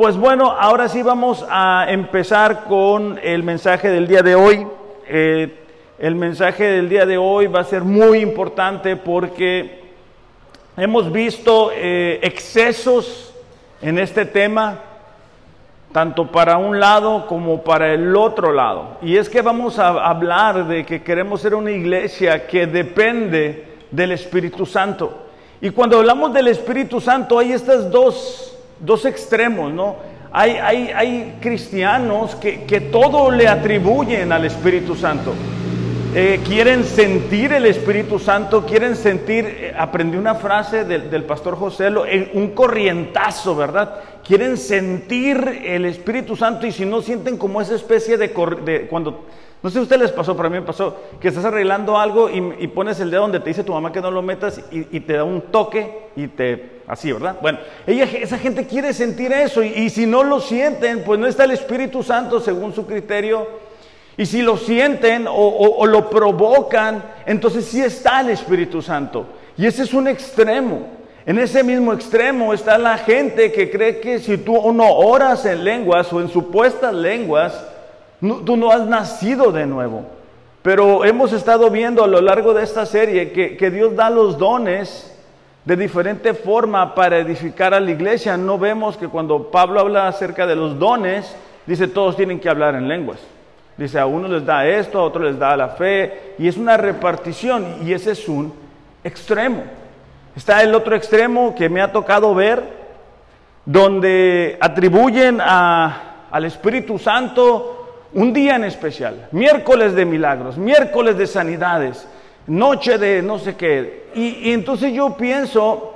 Pues bueno, ahora sí vamos a empezar con el mensaje del día de hoy. Eh, el mensaje del día de hoy va a ser muy importante porque hemos visto eh, excesos en este tema, tanto para un lado como para el otro lado. Y es que vamos a hablar de que queremos ser una iglesia que depende del Espíritu Santo. Y cuando hablamos del Espíritu Santo hay estas dos dos extremos, ¿no? Hay, hay, hay cristianos que, que, todo le atribuyen al Espíritu Santo. Eh, quieren sentir el Espíritu Santo, quieren sentir, eh, aprendí una frase del, del pastor José, lo, un corrientazo, ¿verdad? Quieren sentir el Espíritu Santo y si no sienten como esa especie de cuando no sé si a ustedes les pasó, pero a mí me pasó que estás arreglando algo y, pones el dedo donde te dice tu mamá que no lo metas y, te da un toque y te... Así, ¿verdad? Bueno, esa gente quiere sentir eso y, si no lo sienten, pues no está el Espíritu Santo según su criterio. Y si lo sienten o, o lo provocan, entonces sí está el Espíritu Santo. Y ese es un extremo. En ese mismo extremo está la gente que cree que si tú no oras en lenguas o en supuestas lenguas, tú no has nacido de nuevo. Pero hemos estado viendo a lo largo de esta serie que, Dios da los dones de diferente forma para edificar a la iglesia. No vemos que cuando Pablo habla acerca de los dones, dice todos tienen que hablar en lenguas. Dice a uno les da esto, a otro les da la fe, y es una repartición, y ese es un extremo. Está el otro extremo que me ha tocado ver, donde atribuyen al Espíritu Santo un día en especial, miércoles de milagros, miércoles de sanidades, noche de no sé qué. Y, entonces yo pienso,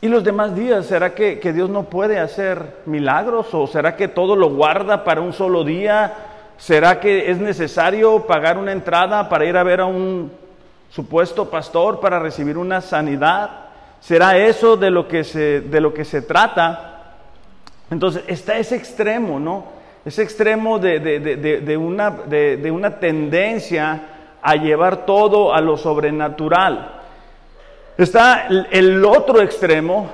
¿y los demás días? ¿Será que, que, Dios no puede hacer milagros? ¿O será que todo lo guarda para un solo día? ¿Será que es necesario pagar una entrada para ir a ver a un supuesto pastor para recibir una sanidad? ¿Será eso de lo que se, de lo que se trata? Entonces está ese extremo, ¿no? Ese extremo de, una, de, una, tendencia a llevar todo a lo sobrenatural. Está el otro extremo,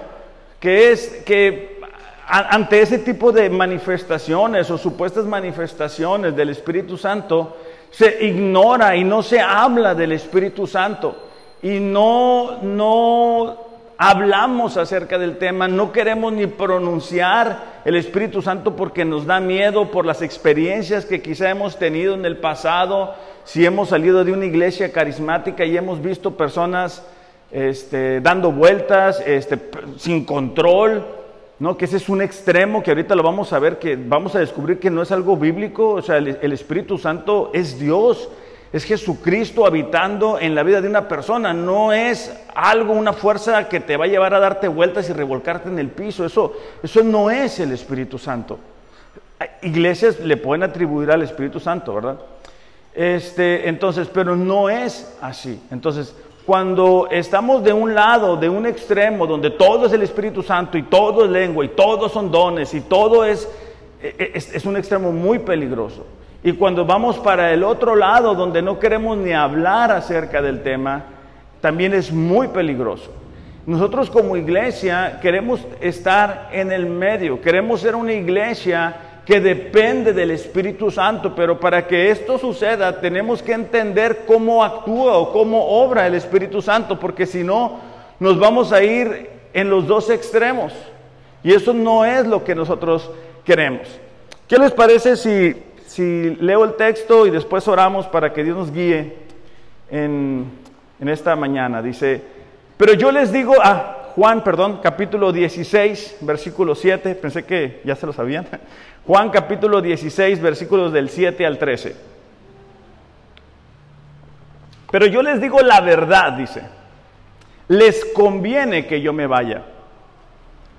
que es que ante ese tipo de manifestaciones o supuestas manifestaciones del Espíritu Santo, se ignora y no se habla del Espíritu Santo y no, no hablamos acerca del tema, no queremos ni pronunciar el Espíritu Santo porque nos da miedo por las experiencias que quizá hemos tenido en el pasado, si hemos salido de una iglesia carismática y hemos visto personas este, dando vueltas este, sin control, ¿no? que ese es un extremo que ahorita lo vamos a ver, que vamos a descubrir que no es algo bíblico, o sea, el, el Espíritu Santo es Dios es Jesucristo habitando en la vida de una persona, no es algo, una fuerza que te va a llevar a darte vueltas y revolcarte en el piso, eso, eso no es el Espíritu Santo. Iglesias le pueden atribuir al Espíritu Santo, ¿verdad? Este, entonces, pero no es así. Entonces, cuando estamos de un lado, de un extremo, donde todo es el Espíritu Santo y todo es lengua y todos son dones y todo es, es, es un extremo muy peligroso. Y cuando vamos para el otro lado, donde no queremos ni hablar acerca del tema, también es muy peligroso. Nosotros como iglesia queremos estar en el medio, queremos ser una iglesia que depende del Espíritu Santo, pero para que esto suceda tenemos que entender cómo actúa o cómo obra el Espíritu Santo, porque si no, nos vamos a ir en los dos extremos. Y eso no es lo que nosotros queremos. ¿Qué les parece si si leo el texto y después oramos para que Dios nos guíe en, esta mañana. Dice, pero yo les digo a Juan, perdón, capítulo 16, versículo 7, pensé que ya se lo sabían. Juan capítulo 16, versículos del 7 al 13. Pero yo les digo la verdad, dice, les conviene que yo me vaya,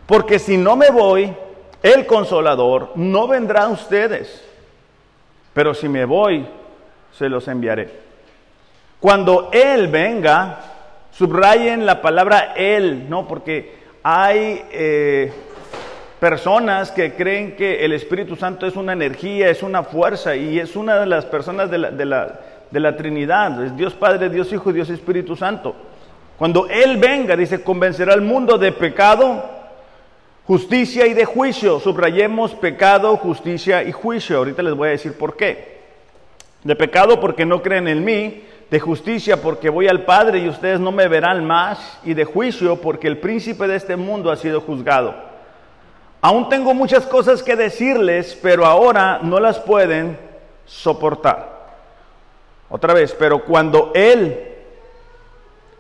porque si no me voy, el consolador no vendrá a ustedes pero si me voy, se los enviaré. Cuando Él venga, subrayen la palabra Él, ¿no? Porque hay eh, personas que creen que el Espíritu Santo es una energía, es una fuerza y es una de las personas de la, de la, de la Trinidad. Es Dios Padre, Dios Hijo, Dios Espíritu Santo. Cuando Él venga, dice, convencerá al mundo de pecado, justicia y de juicio. Subrayemos pecado, justicia y juicio. Ahorita les voy a decir por qué. De pecado porque no creen en mí, de justicia porque voy al Padre y ustedes no me verán más, y de juicio porque el príncipe de este mundo ha sido juzgado. Aún tengo muchas cosas que decirles, pero ahora no las pueden soportar. Otra vez, pero cuando Él,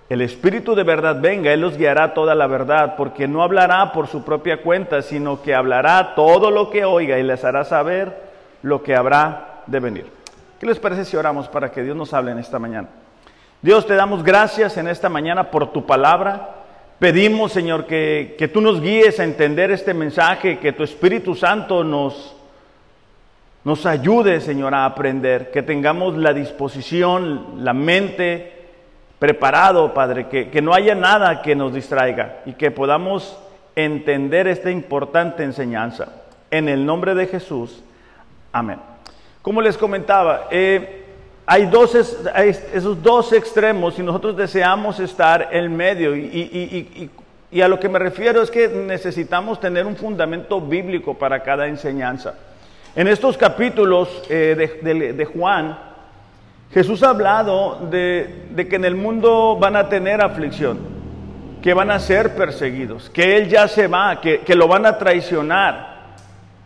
el Espíritu de verdad venga, Él los guiará toda la verdad, porque no hablará por su propia cuenta, sino que hablará todo lo que oiga y les hará saber lo que habrá de venir. ¿Qué les parece si oramos para que Dios nos hable en esta mañana? Dios, te damos gracias en esta mañana por tu palabra. Pedimos, Señor, que, que tú nos guíes a entender este mensaje, que tu Espíritu Santo nos, nos ayude, Señor, a aprender, que tengamos la disposición, la mente preparado, Padre, que, que no haya nada que nos distraiga y que podamos entender esta importante enseñanza. En el nombre de Jesús. Amén. Como les comentaba, eh, hay, dos, esos dos extremos y nosotros deseamos estar en medio. Y, a lo que me refiero es que necesitamos tener un fundamento bíblico para cada enseñanza. En estos capítulos eh, de, Juan, Jesús ha hablado de, que en el mundo van a tener aflicción, que van a ser perseguidos, que Él ya se va, que, que lo van a traicionar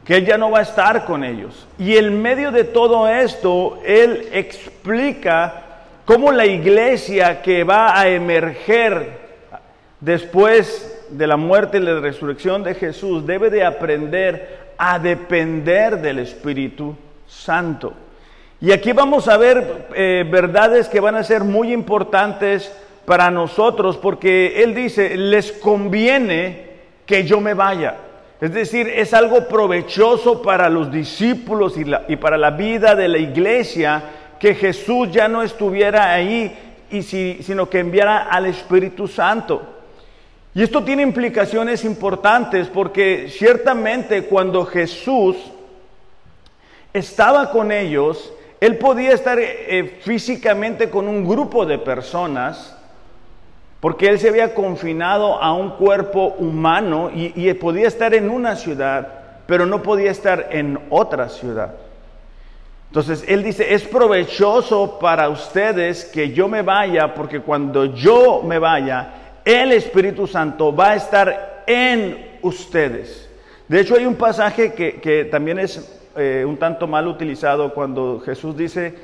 que Él ya no va a estar con ellos. Y en medio de todo esto, Él explica cómo la iglesia que va a emerger después de la muerte y la resurrección de Jesús debe de aprender a depender del Espíritu Santo. Y aquí vamos a ver eh, verdades que van a ser muy importantes para nosotros, porque Él dice, les conviene que yo me vaya. Es decir, es algo provechoso para los discípulos y, para la vida de la iglesia que Jesús ya no estuviera ahí, y sino que enviara al Espíritu Santo. Y esto tiene implicaciones importantes porque ciertamente cuando Jesús estaba con ellos, él podía estar eh, físicamente con un grupo de personas, porque él se había confinado a un cuerpo humano y, podía estar en una ciudad, pero no podía estar en otra ciudad. Entonces él dice, es provechoso para ustedes que yo me vaya, porque cuando yo me vaya, el Espíritu Santo va a estar en ustedes. De hecho, hay un pasaje que, también es eh, un tanto mal utilizado cuando Jesús dice,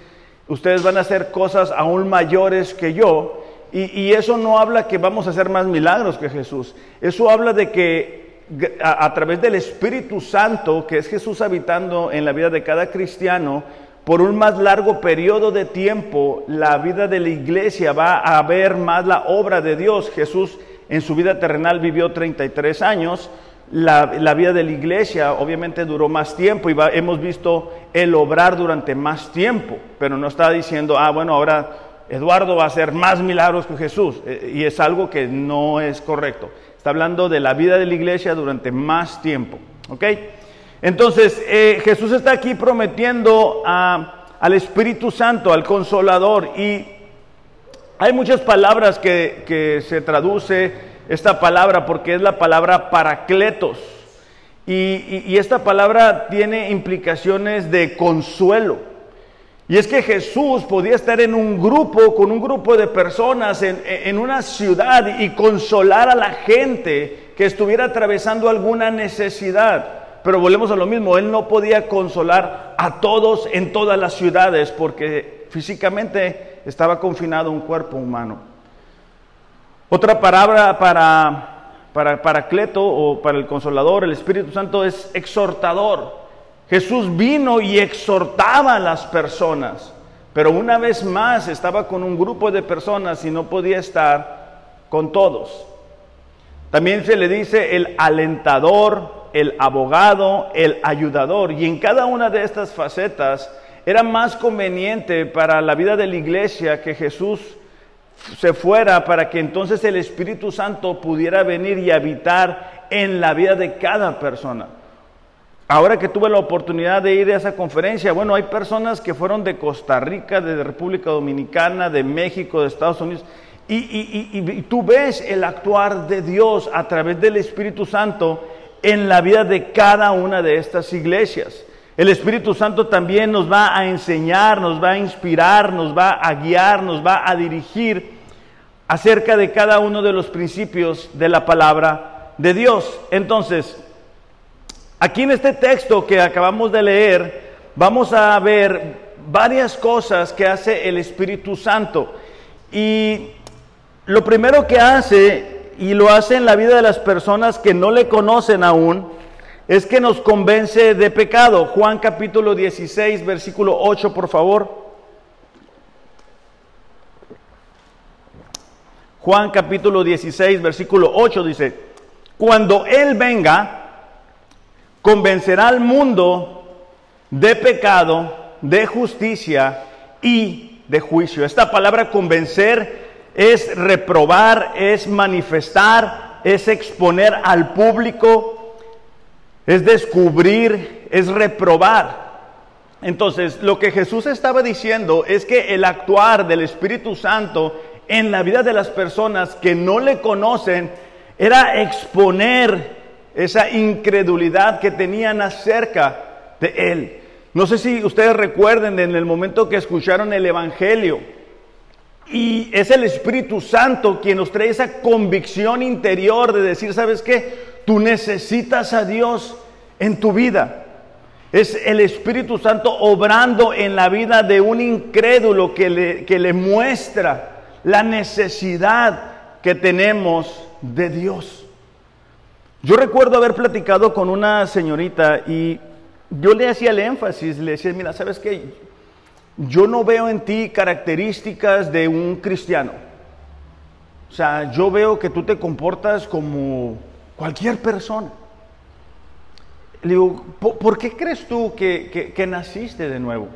ustedes van a hacer cosas aún mayores que yo. Y, eso no habla que vamos a hacer más milagros que Jesús. Eso habla de que a, través del Espíritu Santo, que es Jesús habitando en la vida de cada cristiano, por un más largo periodo de tiempo, la vida de la iglesia va a ver más la obra de Dios. Jesús en su vida terrenal vivió 33 años. La, vida de la iglesia obviamente duró más tiempo y hemos visto el obrar durante más tiempo, pero no está diciendo, ah, bueno, ahora Eduardo va a hacer más milagros que Jesús. Eh, y es algo que no es correcto. Está hablando de la vida de la iglesia durante más tiempo. ¿Ok? Entonces, eh, Jesús está aquí prometiendo al Espíritu Santo, al Consolador. Y hay muchas palabras que, se traduce esta palabra porque es la palabra paracletos. y esta palabra tiene implicaciones de consuelo. Y es que Jesús podía estar en un grupo, con un grupo de personas, en, una ciudad y consolar a la gente que estuviera atravesando alguna necesidad. Pero volvemos a lo mismo, Él no podía consolar a todos en todas las ciudades porque físicamente estaba confinado un cuerpo humano. Otra palabra para, para, para Cleto o para el consolador, el Espíritu Santo, es exhortador. Jesús vino y exhortaba a las personas, pero una vez más estaba con un grupo de personas y no podía estar con todos. También se le dice el alentador, el abogado, el ayudador, y en cada una de estas facetas era más conveniente para la vida de la iglesia que Jesús se fuera para que entonces el Espíritu Santo pudiera venir y habitar en la vida de cada persona. Ahora que tuve la oportunidad de ir a esa conferencia, bueno, hay personas que fueron de Costa Rica, de República Dominicana, de México, de Estados Unidos, y, tú ves el actuar de Dios a través del Espíritu Santo en la vida de cada una de estas iglesias. El Espíritu Santo también nos va a enseñar, nos va a inspirar, nos va a guiar, nos va a dirigir acerca de cada uno de los principios de la palabra de Dios. Entonces, aquí en este texto que acabamos de leer, vamos a ver varias cosas que hace el Espíritu Santo. Y lo primero que hace, y lo hace en la vida de las personas que no le conocen aún, es que nos convence de pecado. Juan capítulo 16, versículo 8, por favor. Juan capítulo 16, versículo 8 dice, cuando Él venga, convencerá al mundo de pecado, de justicia y de juicio. Esta palabra convencer es reprobar, es manifestar, es exponer al público, es descubrir, es reprobar. Entonces, lo que Jesús estaba diciendo es que el actuar del Espíritu Santo en la vida de las personas que no le conocen era exponer esa incredulidad que tenían acerca de Él. No sé si ustedes recuerden en el momento que escucharon el Evangelio, y es el Espíritu Santo quien nos trae esa convicción interior de decir, ¿sabes qué? Tú necesitas a Dios en tu vida. Es el Espíritu Santo obrando en la vida de un incrédulo que le, que le muestra la necesidad que tenemos de Dios. Yo recuerdo haber platicado con una señorita y yo le hacía el énfasis, le decía, mira, ¿sabes qué? Yo no veo en ti características de un cristiano. O sea, yo veo que tú te comportas como cualquier persona. Le digo, ¿por, qué crees tú que, naciste de nuevo?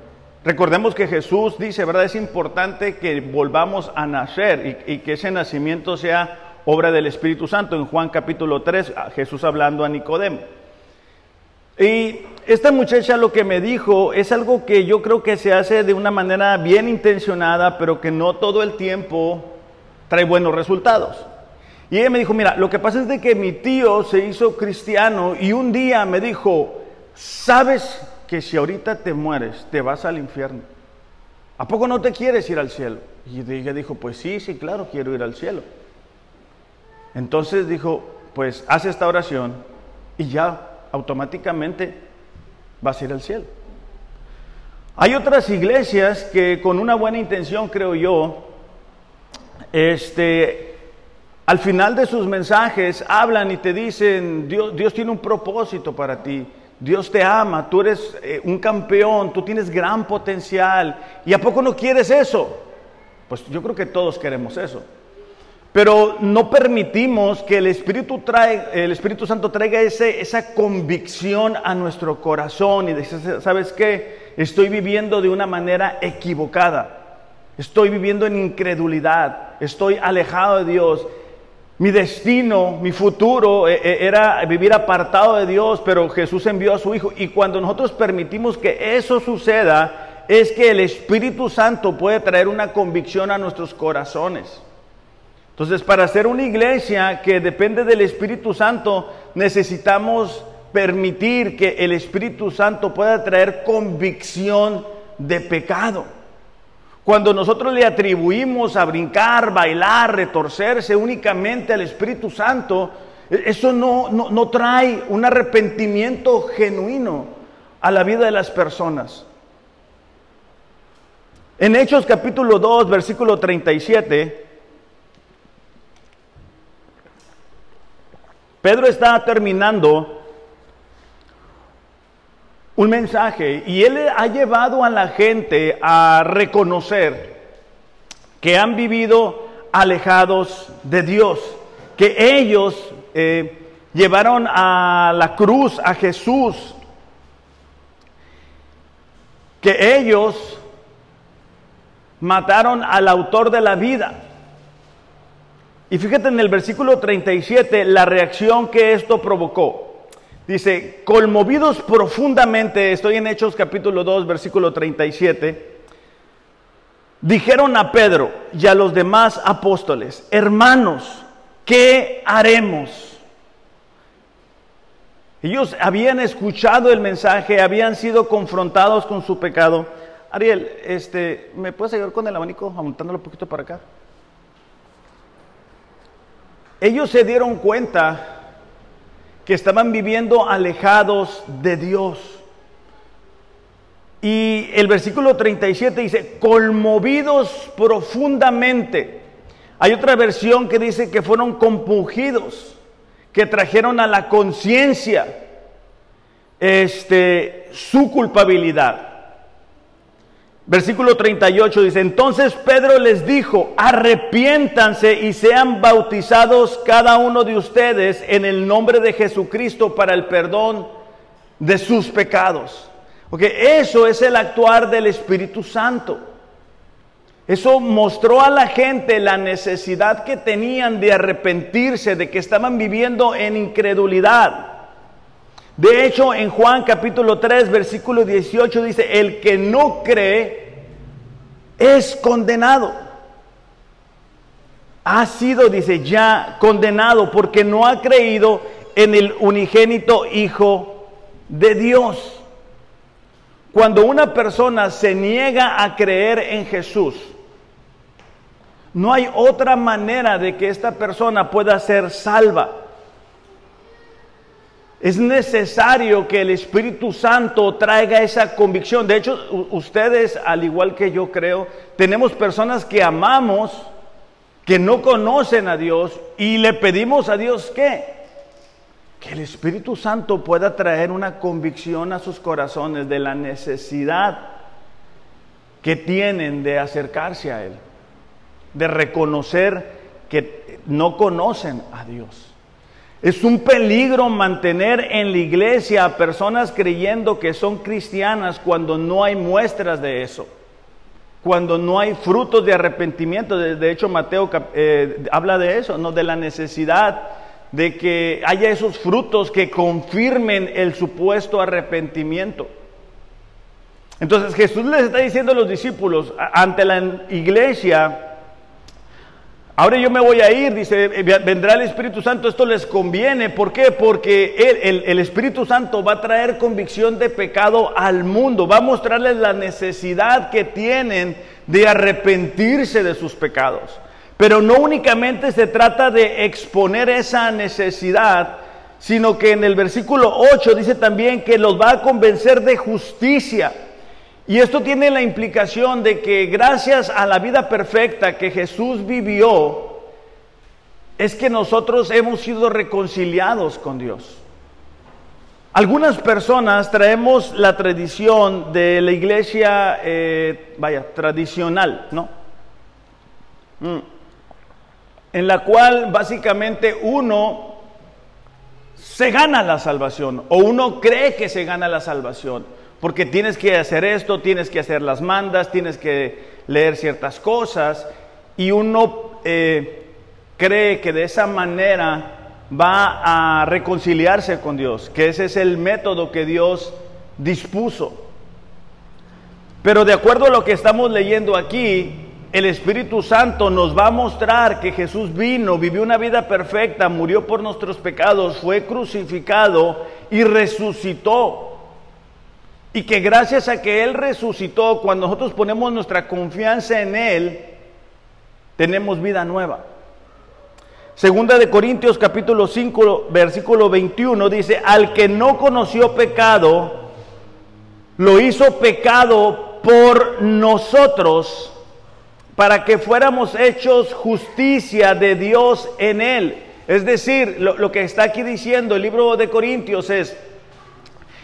Recordemos que Jesús dice, ¿verdad? Es importante que volvamos a nacer y, y que ese nacimiento sea obra del Espíritu Santo. En Juan capítulo 3, Jesús hablando a Nicodemo. Y esta muchacha lo que me dijo es algo que yo creo que se hace de una manera bien intencionada, pero que no todo el tiempo trae buenos resultados. Y ella me dijo, mira, lo que pasa es de que mi tío se hizo cristiano y un día me dijo, ¿sabes que si ahorita te mueres, te vas al infierno? ¿A poco no te quieres ir al cielo? Y ella dijo, pues sí, sí, claro, quiero ir al cielo. Entonces dijo, pues haz esta oración y ya automáticamente vas a ir al cielo. Hay otras iglesias que con una buena intención, creo yo, este, al final de sus mensajes hablan y te dicen, Dios, Dios tiene un propósito para ti, Dios te ama, tú eres eh, un campeón, tú tienes gran potencial, ¿y a poco no quieres eso? Pues yo creo que todos queremos eso. Pero no permitimos que el Espíritu, el Espíritu Santo traiga ese, esa convicción a nuestro corazón y dice, ¿sabes qué? Estoy viviendo de una manera equivocada. Estoy viviendo en incredulidad. Estoy alejado de Dios. Mi destino, mi futuro eh, eh, era vivir apartado de Dios, pero Jesús envió a su Hijo. Y cuando nosotros permitimos que eso suceda, es que el Espíritu Santo puede traer una convicción a nuestros corazones. Entonces, para ser una iglesia que depende del Espíritu Santo, necesitamos permitir que el Espíritu Santo pueda traer convicción de pecado. Cuando nosotros le atribuimos a brincar, bailar, retorcerse únicamente al Espíritu Santo, eso no, no, no trae un arrepentimiento genuino a la vida de las personas. En Hechos capítulo 2, versículo 37, Pedro está terminando un mensaje y él ha llevado a la gente a reconocer que han vivido alejados de Dios, que ellos eh, llevaron a la cruz a Jesús, que ellos mataron al autor de la vida. Y fíjate en el versículo 37 la reacción que esto provocó. Dice, conmovidos profundamente, estoy en Hechos capítulo 2, versículo 37, dijeron a Pedro y a los demás apóstoles, hermanos, ¿qué haremos? Ellos habían escuchado el mensaje, habían sido confrontados con su pecado. Ariel, este, ¿me puedes ayudar con el abanico, aumentándolo un poquito para acá? Ellos se dieron cuenta que estaban viviendo alejados de Dios. Y el versículo 37 dice, conmovidos profundamente. Hay otra versión que dice que fueron compungidos, que trajeron a la conciencia este, su culpabilidad. Versículo 38 dice, entonces Pedro les dijo, arrepiéntanse y sean bautizados cada uno de ustedes en el nombre de Jesucristo para el perdón de sus pecados. Porque eso es el actuar del Espíritu Santo. Eso mostró a la gente la necesidad que tenían de arrepentirse, de que estaban viviendo en incredulidad. De hecho, en Juan capítulo 3, versículo 18 dice, el que no cree es condenado. Ha sido, dice, ya condenado porque no ha creído en el unigénito Hijo de Dios. Cuando una persona se niega a creer en Jesús, no hay otra manera de que esta persona pueda ser salva. Es necesario que el Espíritu Santo traiga esa convicción. De hecho, ustedes, al igual que yo creo, tenemos personas que amamos, que no conocen a Dios y le pedimos a Dios que el Espíritu Santo pueda traer una convicción a sus corazones de la necesidad que tienen de acercarse a Él, de reconocer que no conocen a Dios. Es un peligro mantener en la iglesia a personas creyendo que son cristianas cuando no hay muestras de eso, cuando no hay frutos de arrepentimiento. De, hecho, Mateo eh, habla de eso, ¿no? de la necesidad de que haya esos frutos que confirmen el supuesto arrepentimiento. Entonces Jesús les está diciendo a los discípulos ante la iglesia, Ahora yo me voy a ir, dice, eh, vendrá el Espíritu Santo, esto les conviene. ¿Por qué? Porque el, el, Espíritu Santo va a traer convicción de pecado al mundo, va a mostrarles la necesidad que tienen de arrepentirse de sus pecados. Pero no únicamente se trata de exponer esa necesidad, sino que en el versículo 8 dice también que los va a convencer de justicia. Y esto tiene la implicación de que gracias a la vida perfecta que Jesús vivió, es que nosotros hemos sido reconciliados con Dios. Algunas personas traemos la tradición de la iglesia, eh, vaya, tradicional, ¿no? Mm. En la cual básicamente uno se gana la salvación o uno cree que se gana la salvación porque tienes que hacer esto, tienes que hacer las mandas, tienes que leer ciertas cosas, y uno eh, cree que de esa manera va a reconciliarse con Dios, que ese es el método que Dios dispuso. Pero de acuerdo a lo que estamos leyendo aquí, el Espíritu Santo nos va a mostrar que Jesús vino, vivió una vida perfecta, murió por nuestros pecados, fue crucificado y resucitó. Y que gracias a que Él resucitó, cuando nosotros ponemos nuestra confianza en Él, tenemos vida nueva. Segunda de Corintios capítulo 5, versículo 21 dice, al que no conoció pecado, lo hizo pecado por nosotros, para que fuéramos hechos justicia de Dios en Él. Es decir, lo, lo que está aquí diciendo el libro de Corintios es,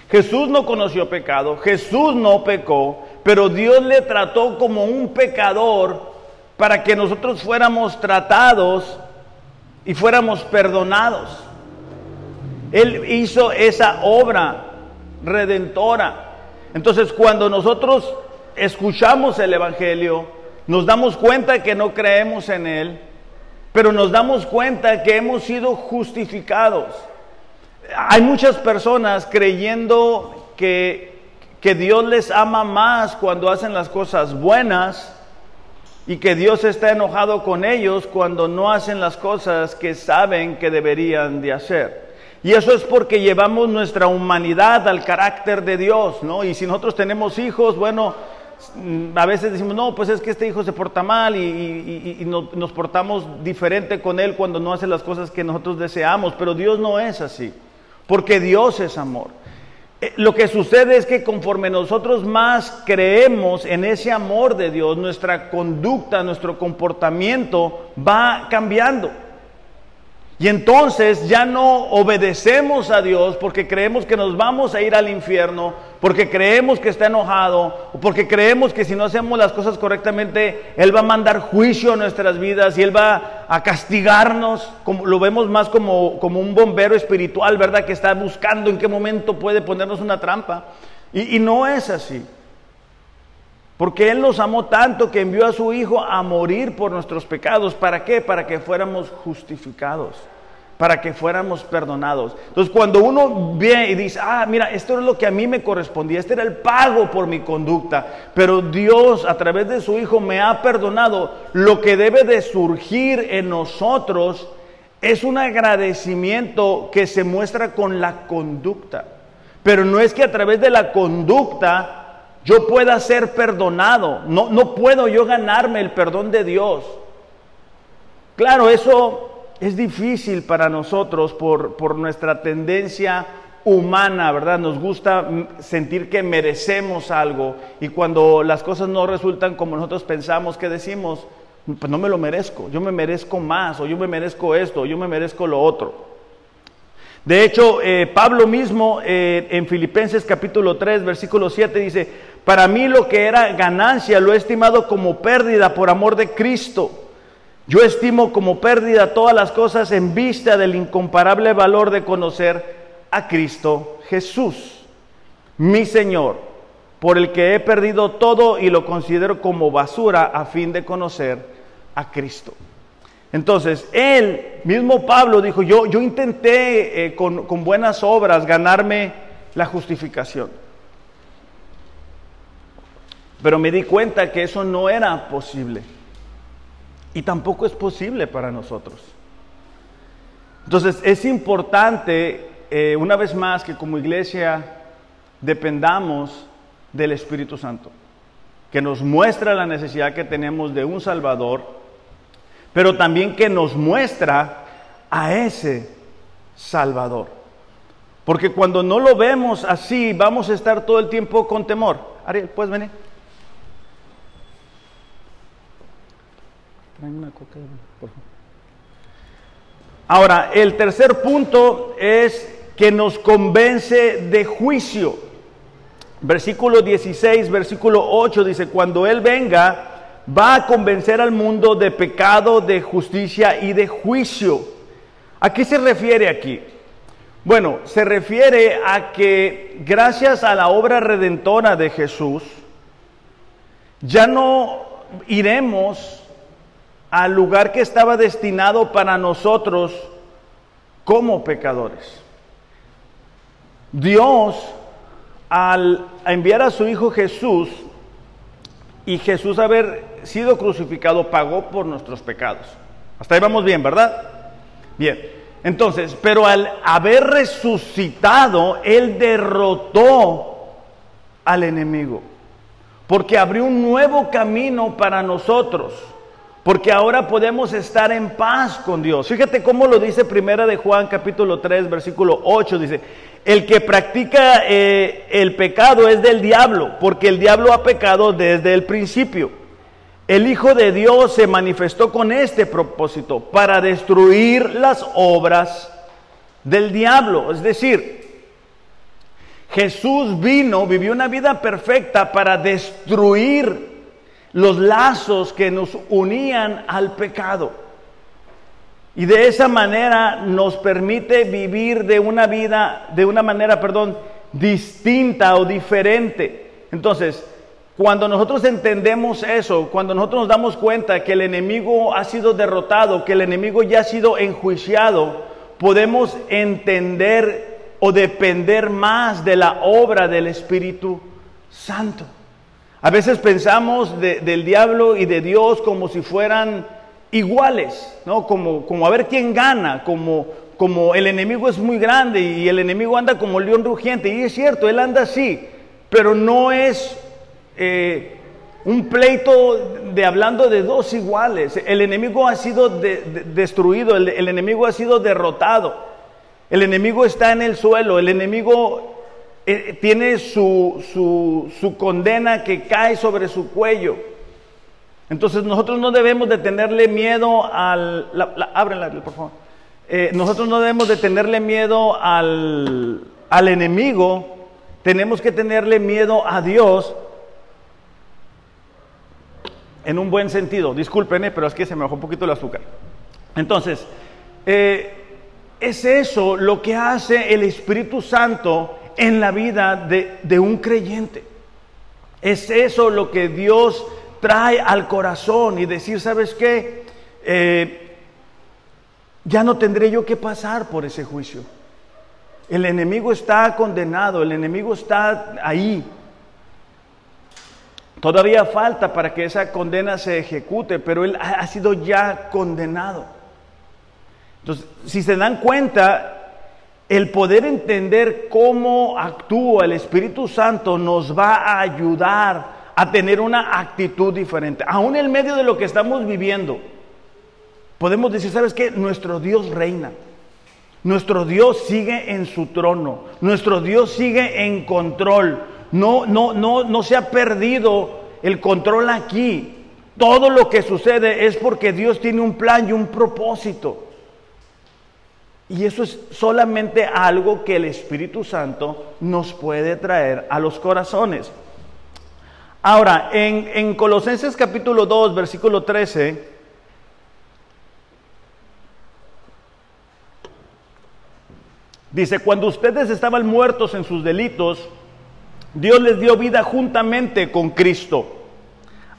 Jesús no conoció pecado, Jesús no pecó, pero Dios le trató como un pecador para que nosotros fuéramos tratados y fuéramos perdonados. Él hizo esa obra redentora. Entonces cuando nosotros escuchamos el Evangelio, nos damos cuenta que no creemos en Él, pero nos damos cuenta que hemos sido justificados. Hay muchas personas creyendo que, que Dios les ama más cuando hacen las cosas buenas y que Dios está enojado con ellos cuando no hacen las cosas que saben que deberían de hacer. Y eso es porque llevamos nuestra humanidad al carácter de Dios, ¿no? Y si nosotros tenemos hijos, bueno, a veces decimos, no, pues es que este hijo se porta mal y, nos portamos diferente con él cuando no hace las cosas que nosotros deseamos, pero Dios no es así, porque Dios es amor. Eh, lo que sucede es que conforme nosotros más creemos en ese amor de Dios, nuestra conducta, nuestro comportamiento va cambiando. Y entonces ya no obedecemos a Dios porque creemos que nos vamos a ir al infierno, porque creemos que está enojado, o porque creemos que si no hacemos las cosas correctamente, Él va a mandar juicio a nuestras vidas y Él va a castigarnos. Como, lo vemos más como, como un bombero espiritual, ¿verdad? Que está buscando en qué momento puede ponernos una trampa. Y, y no es así. Porque Él nos amó tanto que envió a su Hijo a morir por nuestros pecados. ¿Para qué? Para que fuéramos justificados, para que fuéramos perdonados. Entonces cuando uno ve y dice, ah, mira, esto es lo que a mí me correspondía, este era el pago por mi conducta, pero Dios a través de su Hijo me ha perdonado, lo que debe de surgir en nosotros es un agradecimiento que se muestra con la conducta. Pero no es que a través de la conducta yo pueda ser perdonado. No, no puedo yo ganarme el perdón de Dios. Claro, eso es difícil para nosotros por, por nuestra tendencia humana, ¿verdad? Nos gusta sentir que merecemos algo y cuando las cosas no resultan como nosotros pensamos que decimos, pues no me lo merezco, yo me merezco más o yo me merezco esto, o yo me merezco lo otro. De hecho, eh, Pablo mismo eh, en Filipenses capítulo 3, versículo 7 dice, para mí lo que era ganancia lo he estimado como pérdida por amor de Cristo. Yo estimo como pérdida todas las cosas en vista del incomparable valor de conocer a Cristo Jesús, mi Señor, por el que he perdido todo y lo considero como basura a fin de conocer a Cristo. Entonces, él, mismo Pablo, dijo, yo, yo intenté eh, con, con buenas obras ganarme la justificación. Pero me di cuenta que eso no era posible. Y tampoco es posible para nosotros. Entonces es importante, eh, una vez más, que como iglesia dependamos del Espíritu Santo, que nos muestra la necesidad que tenemos de un Salvador, pero también que nos muestra a ese Salvador. Porque cuando no lo vemos así, vamos a estar todo el tiempo con temor. Ariel, ¿puedes venir? Ahora, el tercer punto es que nos convence de juicio. Versículo 16, versículo 8 dice, cuando Él venga, va a convencer al mundo de pecado, de justicia y de juicio. ¿A qué se refiere aquí? Bueno, se refiere a que gracias a la obra redentora de Jesús, ya no iremos al lugar que estaba destinado para nosotros como pecadores. Dios, al enviar a su Hijo Jesús, y Jesús haber sido crucificado, pagó por nuestros pecados. Hasta ahí vamos bien, ¿verdad? Bien. Entonces, pero al haber resucitado, Él derrotó al enemigo, porque abrió un nuevo camino para nosotros porque ahora podemos estar en paz con Dios. Fíjate cómo lo dice Primera de Juan capítulo 3 versículo 8, dice, el que practica eh, el pecado es del diablo, porque el diablo ha pecado desde el principio. El Hijo de Dios se manifestó con este propósito, para destruir las obras del diablo. Es decir, Jesús vino, vivió una vida perfecta para destruir los lazos que nos unían al pecado. Y de esa manera nos permite vivir de una vida, de una manera, perdón, distinta o diferente. Entonces, cuando nosotros entendemos eso, cuando nosotros nos damos cuenta que el enemigo ha sido derrotado, que el enemigo ya ha sido enjuiciado, podemos entender o depender más de la obra del Espíritu Santo. A veces pensamos del diablo y de Dios como si fueran iguales, ¿no? Como, como a ver quién gana, como, como el enemigo es muy grande y el enemigo anda como león rugiente. Y es cierto, él anda así, pero no es eh, un pleito de hablando de dos iguales. El enemigo ha sido destruido, el, enemigo ha sido derrotado. El enemigo está en el suelo, el enemigo eh, tiene su, su, condena que cae sobre su cuello. Entonces nosotros no debemos de tenerle miedo al... ábrela, por favor. Eh, nosotros no debemos de tenerle miedo al, al enemigo, tenemos que tenerle miedo a Dios en un buen sentido. Discúlpenme, pero es que se me bajó un poquito el azúcar. Entonces, eh, es eso lo que hace el Espíritu Santo en la vida de, un creyente. Es eso lo que Dios trae al corazón y decir, ¿sabes qué? Eh, ya no tendré yo que pasar por ese juicio. El enemigo está condenado, el enemigo está ahí. Todavía falta para que esa condena se ejecute, pero él ha sido ya condenado. Entonces, si se dan cuenta, el poder entender cómo actúa el Espíritu Santo nos va a ayudar a tener una actitud diferente. Aún en medio de lo que estamos viviendo, podemos decir, ¿sabes qué? Nuestro Dios reina. Nuestro Dios sigue en su trono. Nuestro Dios sigue en control. No, no, no, no se ha perdido el control aquí. Todo lo que sucede es porque Dios tiene un plan y un propósito. Y eso es solamente algo que el Espíritu Santo nos puede traer a los corazones. Ahora, en, en Colosenses capítulo 2, versículo 13, dice, cuando ustedes estaban muertos en sus delitos, Dios les dio vida juntamente con Cristo,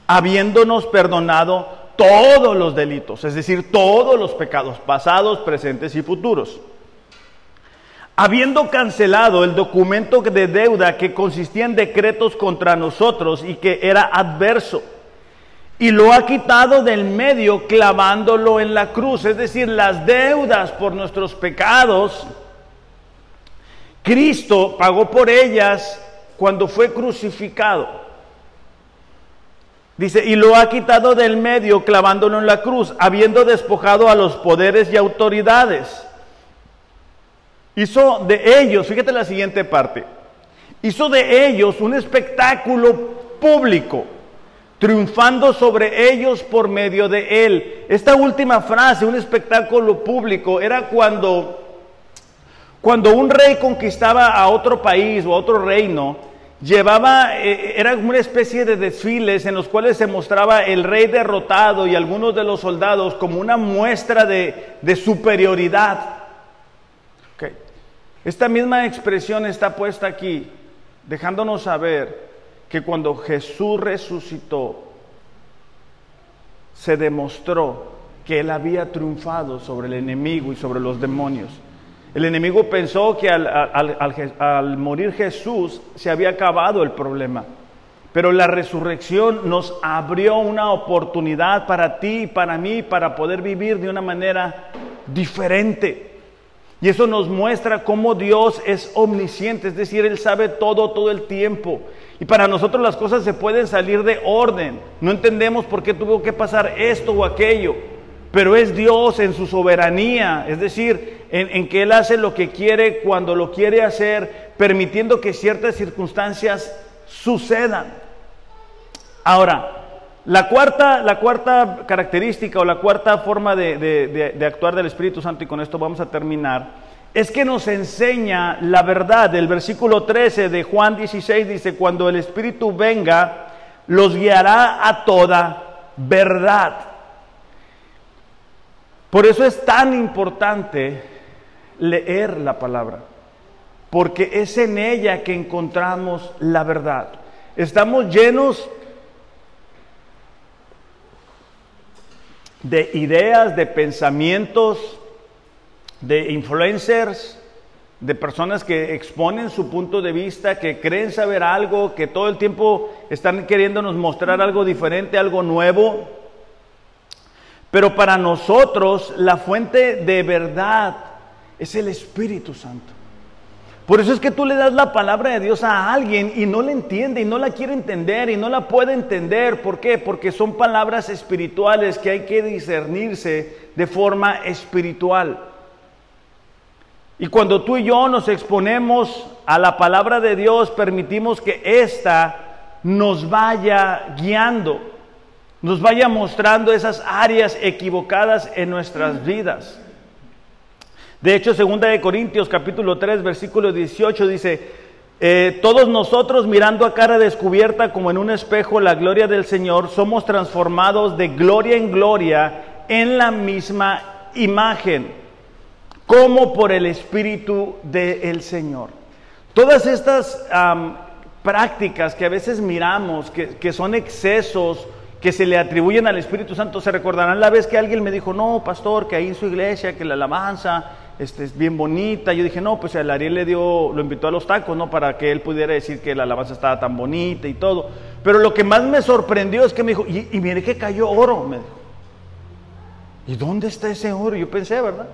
habiéndonos perdonado todos los delitos, es decir, todos los pecados pasados, presentes y futuros. Habiendo cancelado el documento de deuda que consistía en decretos contra nosotros y que era adverso, y lo ha quitado del medio clavándolo en la cruz, es decir, las deudas por nuestros pecados, Cristo pagó por ellas cuando fue crucificado. Dice, y lo ha quitado del medio clavándolo en la cruz, habiendo despojado a los poderes y autoridades. Hizo de ellos, fíjate la siguiente parte, hizo de ellos un espectáculo público, triunfando sobre ellos por medio de él. Esta última frase, un espectáculo público, era cuando, cuando un rey conquistaba a otro país o a otro reino, llevaba, eh, era una especie de desfiles en los cuales se mostraba el rey derrotado y algunos de los soldados como una muestra de, superioridad. Esta misma expresión está puesta aquí, dejándonos saber que cuando Jesús resucitó, se demostró que él había triunfado sobre el enemigo y sobre los demonios. El enemigo pensó que al, morir Jesús se había acabado el problema. Pero la resurrección nos abrió una oportunidad para ti para mí para poder vivir de una manera diferente. Y eso nos muestra cómo Dios es omnisciente, es decir, Él sabe todo todo el tiempo. Y para nosotros las cosas se pueden salir de orden. No entendemos por qué tuvo que pasar esto o aquello pero es Dios en su soberanía, es decir, en, que Él hace lo que quiere cuando lo quiere hacer, permitiendo que ciertas circunstancias sucedan. Ahora, la cuarta, la cuarta característica o la cuarta forma de, de actuar del Espíritu Santo, y con esto vamos a terminar, es que nos enseña la verdad. El versículo 13 de Juan 16 dice, cuando el Espíritu venga, los guiará a toda verdad. Por eso es tan importante leer la palabra, porque es en ella que encontramos la verdad. Estamos llenos de ideas, de pensamientos, de influencers, de personas que exponen su punto de vista, que creen saber algo, que todo el tiempo están queriéndonos mostrar algo diferente, algo nuevo. Pero para nosotros la fuente de verdad es el Espíritu Santo. Por eso es que tú le das la palabra de Dios a alguien y no la entiende y no la quiere entender y no la puede entender. ¿Por qué? Porque son palabras espirituales que hay que discernirse de forma espiritual. Y cuando tú y yo nos exponemos a la palabra de Dios, permitimos que ésta nos vaya guiando, nos vaya mostrando esas áreas equivocadas en nuestras vidas. De hecho, segunda de Corintios capítulo 3, versículo 18 dice, eh, todos nosotros mirando a cara descubierta como en un espejo la gloria del Señor, somos transformados de gloria en gloria en la misma imagen, como por el Espíritu del Señor. Todas estas prácticas que a veces miramos, que, que son excesos, que se le atribuyen al Espíritu Santo, se recordarán la vez que alguien me dijo, no, pastor, que ahí en su iglesia, que la alabanza este, es bien bonita. Yo dije, no, pues el Ariel le dio, lo invitó a los tacos, ¿no? Para que él pudiera decir que la alabanza estaba tan bonita y todo. Pero lo que más me sorprendió es que me dijo, y, y mire que cayó oro, me dijo. ¿Y dónde está ese oro? Yo pensé, ¿verdad?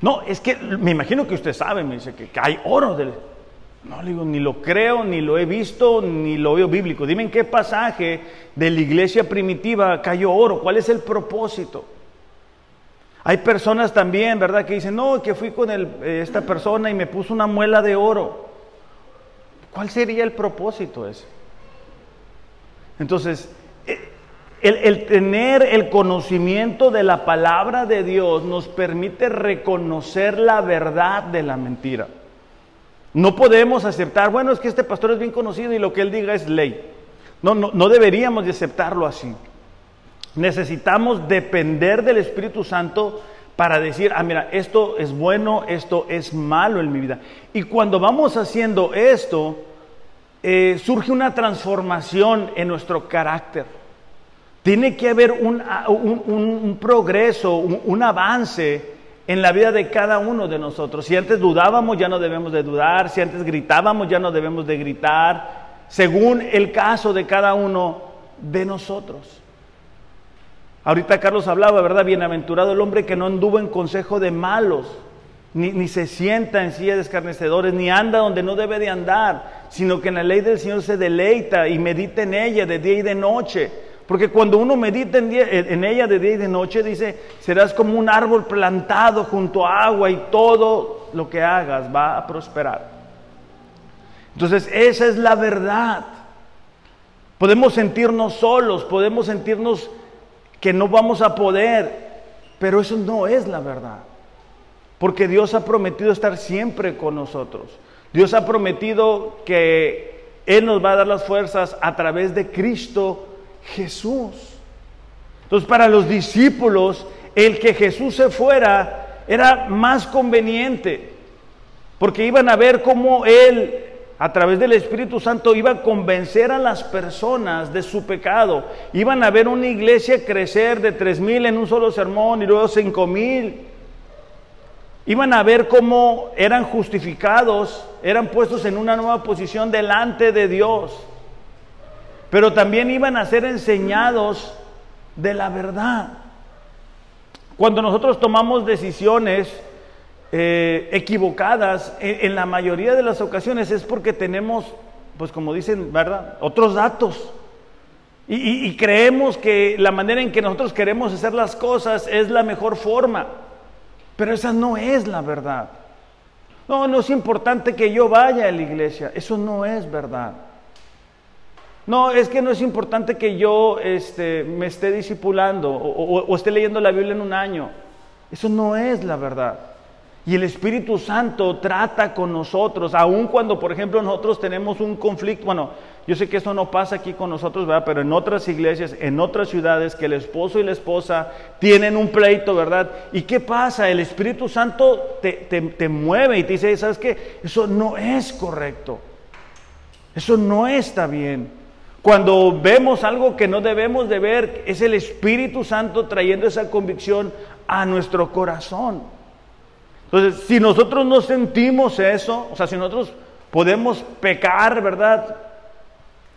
No, es que me imagino que usted sabe, me dice que, hay oro. Del... No, le digo, ni lo creo, ni lo he visto, ni lo veo bíblico. Dime en qué pasaje de la iglesia primitiva cayó oro, cuál es el propósito. Hay personas también, ¿verdad?, que dicen, no, que fui con eh, esta persona y me puso una muela de oro. ¿Cuál sería el propósito ese? Entonces, eh, el, el, tener el conocimiento de la palabra de Dios nos permite reconocer la verdad de la mentira. No podemos aceptar, bueno, es que este pastor es bien conocido y lo que él diga es ley. No, no, no deberíamos de aceptarlo así. Necesitamos depender del Espíritu Santo para decir, ah, mira, esto es bueno, esto es malo en mi vida. Y cuando vamos haciendo esto, eh, surge una transformación en nuestro carácter. Tiene que haber un, un progreso, un, avance en la vida de cada uno de nosotros. Si antes dudábamos, ya no debemos de dudar. Si antes gritábamos, ya no debemos de gritar. Según el caso de cada uno de nosotros. Ahorita Carlos hablaba, ¿verdad? Bienaventurado el hombre que no anduvo en consejo de malos, ni, se sienta en silla de escarnecedores, ni anda donde no debe de andar, sino que en la ley del Señor se deleita y medita en ella de día y de noche. Porque cuando uno medita en, ella de día y de noche, dice, serás como un árbol plantado junto a agua y todo lo que hagas va a prosperar. Entonces, esa es la verdad. Podemos sentirnos solos, podemos sentirnos que no vamos a poder, pero eso no es la verdad. Porque Dios ha prometido estar siempre con nosotros. Dios ha prometido que Él nos va a dar las fuerzas a través de Cristo Jesús. Entonces para los discípulos, el que Jesús se fuera era más conveniente, porque iban a ver cómo Él a través del Espíritu Santo iba a convencer a las personas de su pecado. Iban a ver una iglesia crecer de tres mil en un solo sermón y luego cinco mil. Iban a ver cómo eran justificados, eran puestos en una nueva posición delante de Dios. Pero también iban a ser enseñados de la verdad. Cuando nosotros tomamos decisiones, eh, equivocadas en, la mayoría de las ocasiones es porque tenemos, pues como dicen, ¿verdad? Otros datos. Y, creemos que la manera en que nosotros queremos hacer las cosas es la mejor forma. Pero esa no es la verdad. No, no es importante que yo vaya a la iglesia. Eso no es verdad. No, es que no es importante que yo este, me esté discipulando o esté leyendo la Biblia en un año. Eso no es la verdad. Y el Espíritu Santo trata con nosotros, aun cuando, por ejemplo, nosotros tenemos un conflicto. Bueno, yo sé que eso no pasa aquí con nosotros, ¿verdad? Pero en otras iglesias, en otras ciudades, que el esposo y la esposa tienen un pleito, ¿verdad? ¿Y qué pasa? El Espíritu Santo te, te mueve y te dice, ¿sabes qué? Eso no es correcto. Eso no está bien. Cuando vemos algo que no debemos de ver, es el Espíritu Santo trayendo esa convicción a nuestro corazón. Entonces, si nosotros no sentimos eso, o sea, si nosotros podemos pecar, ¿verdad?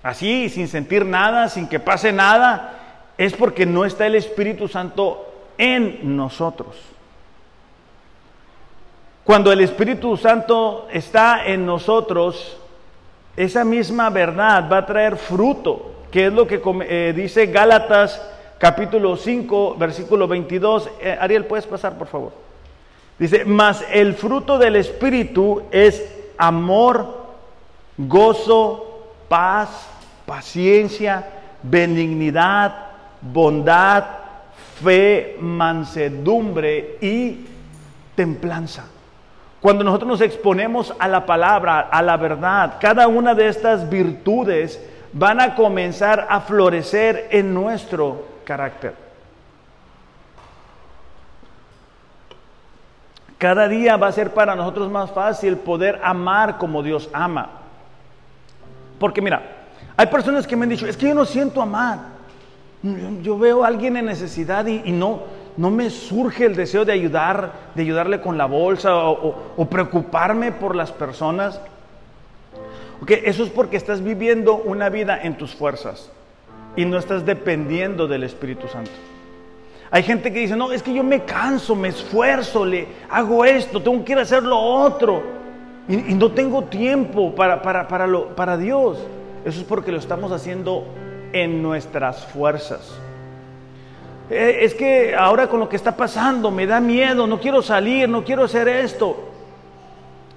Así, sin sentir nada, sin que pase nada, es porque no está el Espíritu Santo en nosotros. Cuando el Espíritu Santo está en nosotros, esa misma verdad va a traer fruto, que es lo que eh, dice Gálatas capítulo 5, versículo 22. Eh, Ariel, ¿puedes pasar, por favor? Dice, mas el fruto del Espíritu es amor, gozo, paz, paciencia, benignidad, bondad, fe, mansedumbre y templanza. Cuando nosotros nos exponemos a la palabra, a la verdad, cada una de estas virtudes van a comenzar a florecer en nuestro carácter. Cada día va a ser para nosotros más fácil poder amar como Dios ama. Porque mira, hay personas que me han dicho, es que yo no siento amar. Yo, veo a alguien en necesidad y, no, no me surge el deseo de ayudar, de ayudarle con la bolsa o, preocuparme por las personas. Okay, eso es porque estás viviendo una vida en tus fuerzas y no estás dependiendo del Espíritu Santo. Hay gente que dice, no, es que yo me canso, me esfuerzo, le hago esto, tengo que ir a hacer lo otro y, no tengo tiempo para, para, para, lo, para Dios. Eso es porque lo estamos haciendo en nuestras fuerzas. Eh, es que ahora con lo que está pasando me da miedo, no quiero salir, no quiero hacer esto.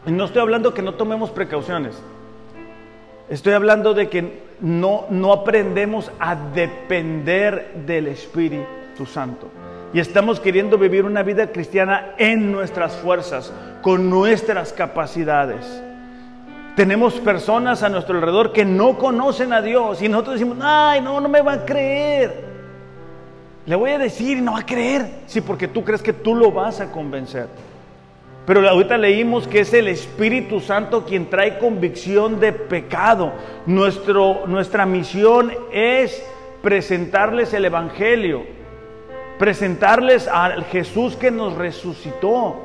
Y no estoy hablando que no tomemos precauciones. Estoy hablando de que no, no aprendemos a depender del Espíritu Santo. Y estamos queriendo vivir una vida cristiana en nuestras fuerzas, con nuestras capacidades. Tenemos personas a nuestro alrededor que no conocen a Dios y nosotros decimos, ay, no, no me va a creer. Le voy a decir y no va a creer. Sí, porque tú crees que tú lo vas a convencer. Pero ahorita leímos que es el Espíritu Santo quien trae convicción de pecado. Nuestro, nuestra misión es presentarles el Evangelio, presentarles al Jesús que nos resucitó.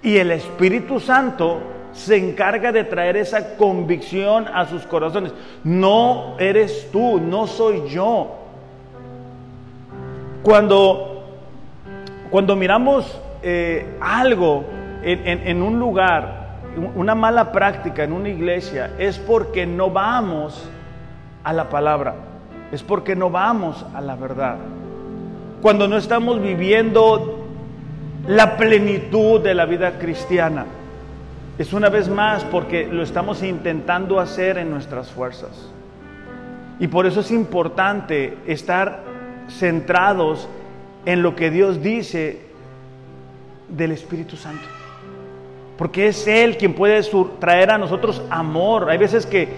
Y el Espíritu Santo se encarga de traer esa convicción a sus corazones. No eres tú, no soy yo. Cuando, cuando miramos eh, algo en, un lugar, una mala práctica en una iglesia, es porque no vamos a la palabra, es porque no vamos a la verdad. Cuando no estamos viviendo la plenitud de la vida cristiana, es una vez más porque lo estamos intentando hacer en nuestras fuerzas. Y por eso es importante estar centrados en lo que Dios dice del Espíritu Santo. Porque es Él quien puede traer a nosotros amor. Hay veces que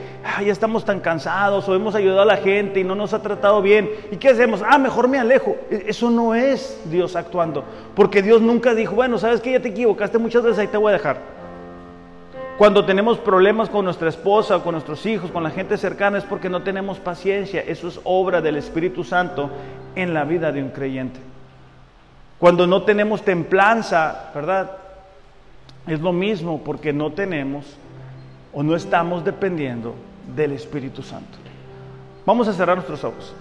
ya estamos tan cansados o hemos ayudado a la gente y no nos ha tratado bien. ¿Y qué hacemos? Ah, mejor me alejo. E, eso no es Dios actuando. Porque Dios nunca dijo, bueno, sabes que ya te equivocaste muchas veces, ahí te voy a dejar. Cuando tenemos problemas con nuestra esposa o con nuestros hijos, con la gente cercana, es porque no tenemos paciencia. Eso es obra del Espíritu Santo en la vida de un creyente. Cuando no tenemos templanza, ¿verdad? Es lo mismo porque no tenemos o no estamos dependiendo del Espíritu Santo. Vamos a cerrar nuestros ojos.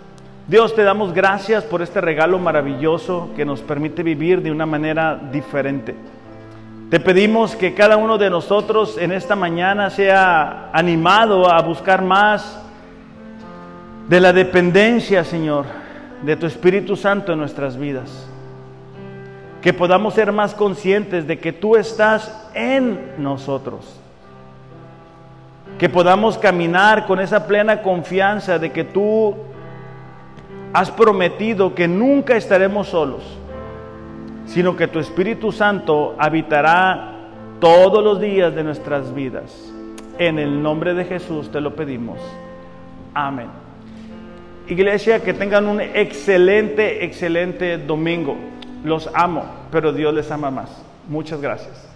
Dios, te damos gracias por este regalo maravilloso que nos permite vivir de una manera diferente. Te pedimos que cada uno de nosotros en esta mañana sea animado a buscar más de la dependencia, Señor, de tu Espíritu Santo en nuestras vidas que podamos ser más conscientes de que tú estás en nosotros. Que podamos caminar con esa plena confianza de que tú has prometido que nunca estaremos solos, sino que tu Espíritu Santo habitará todos los días de nuestras vidas. En el nombre de Jesús te lo pedimos. Amén. Iglesia, que tengan un excelente, excelente domingo. Los amo, pero Dios les ama más. Muchas gracias.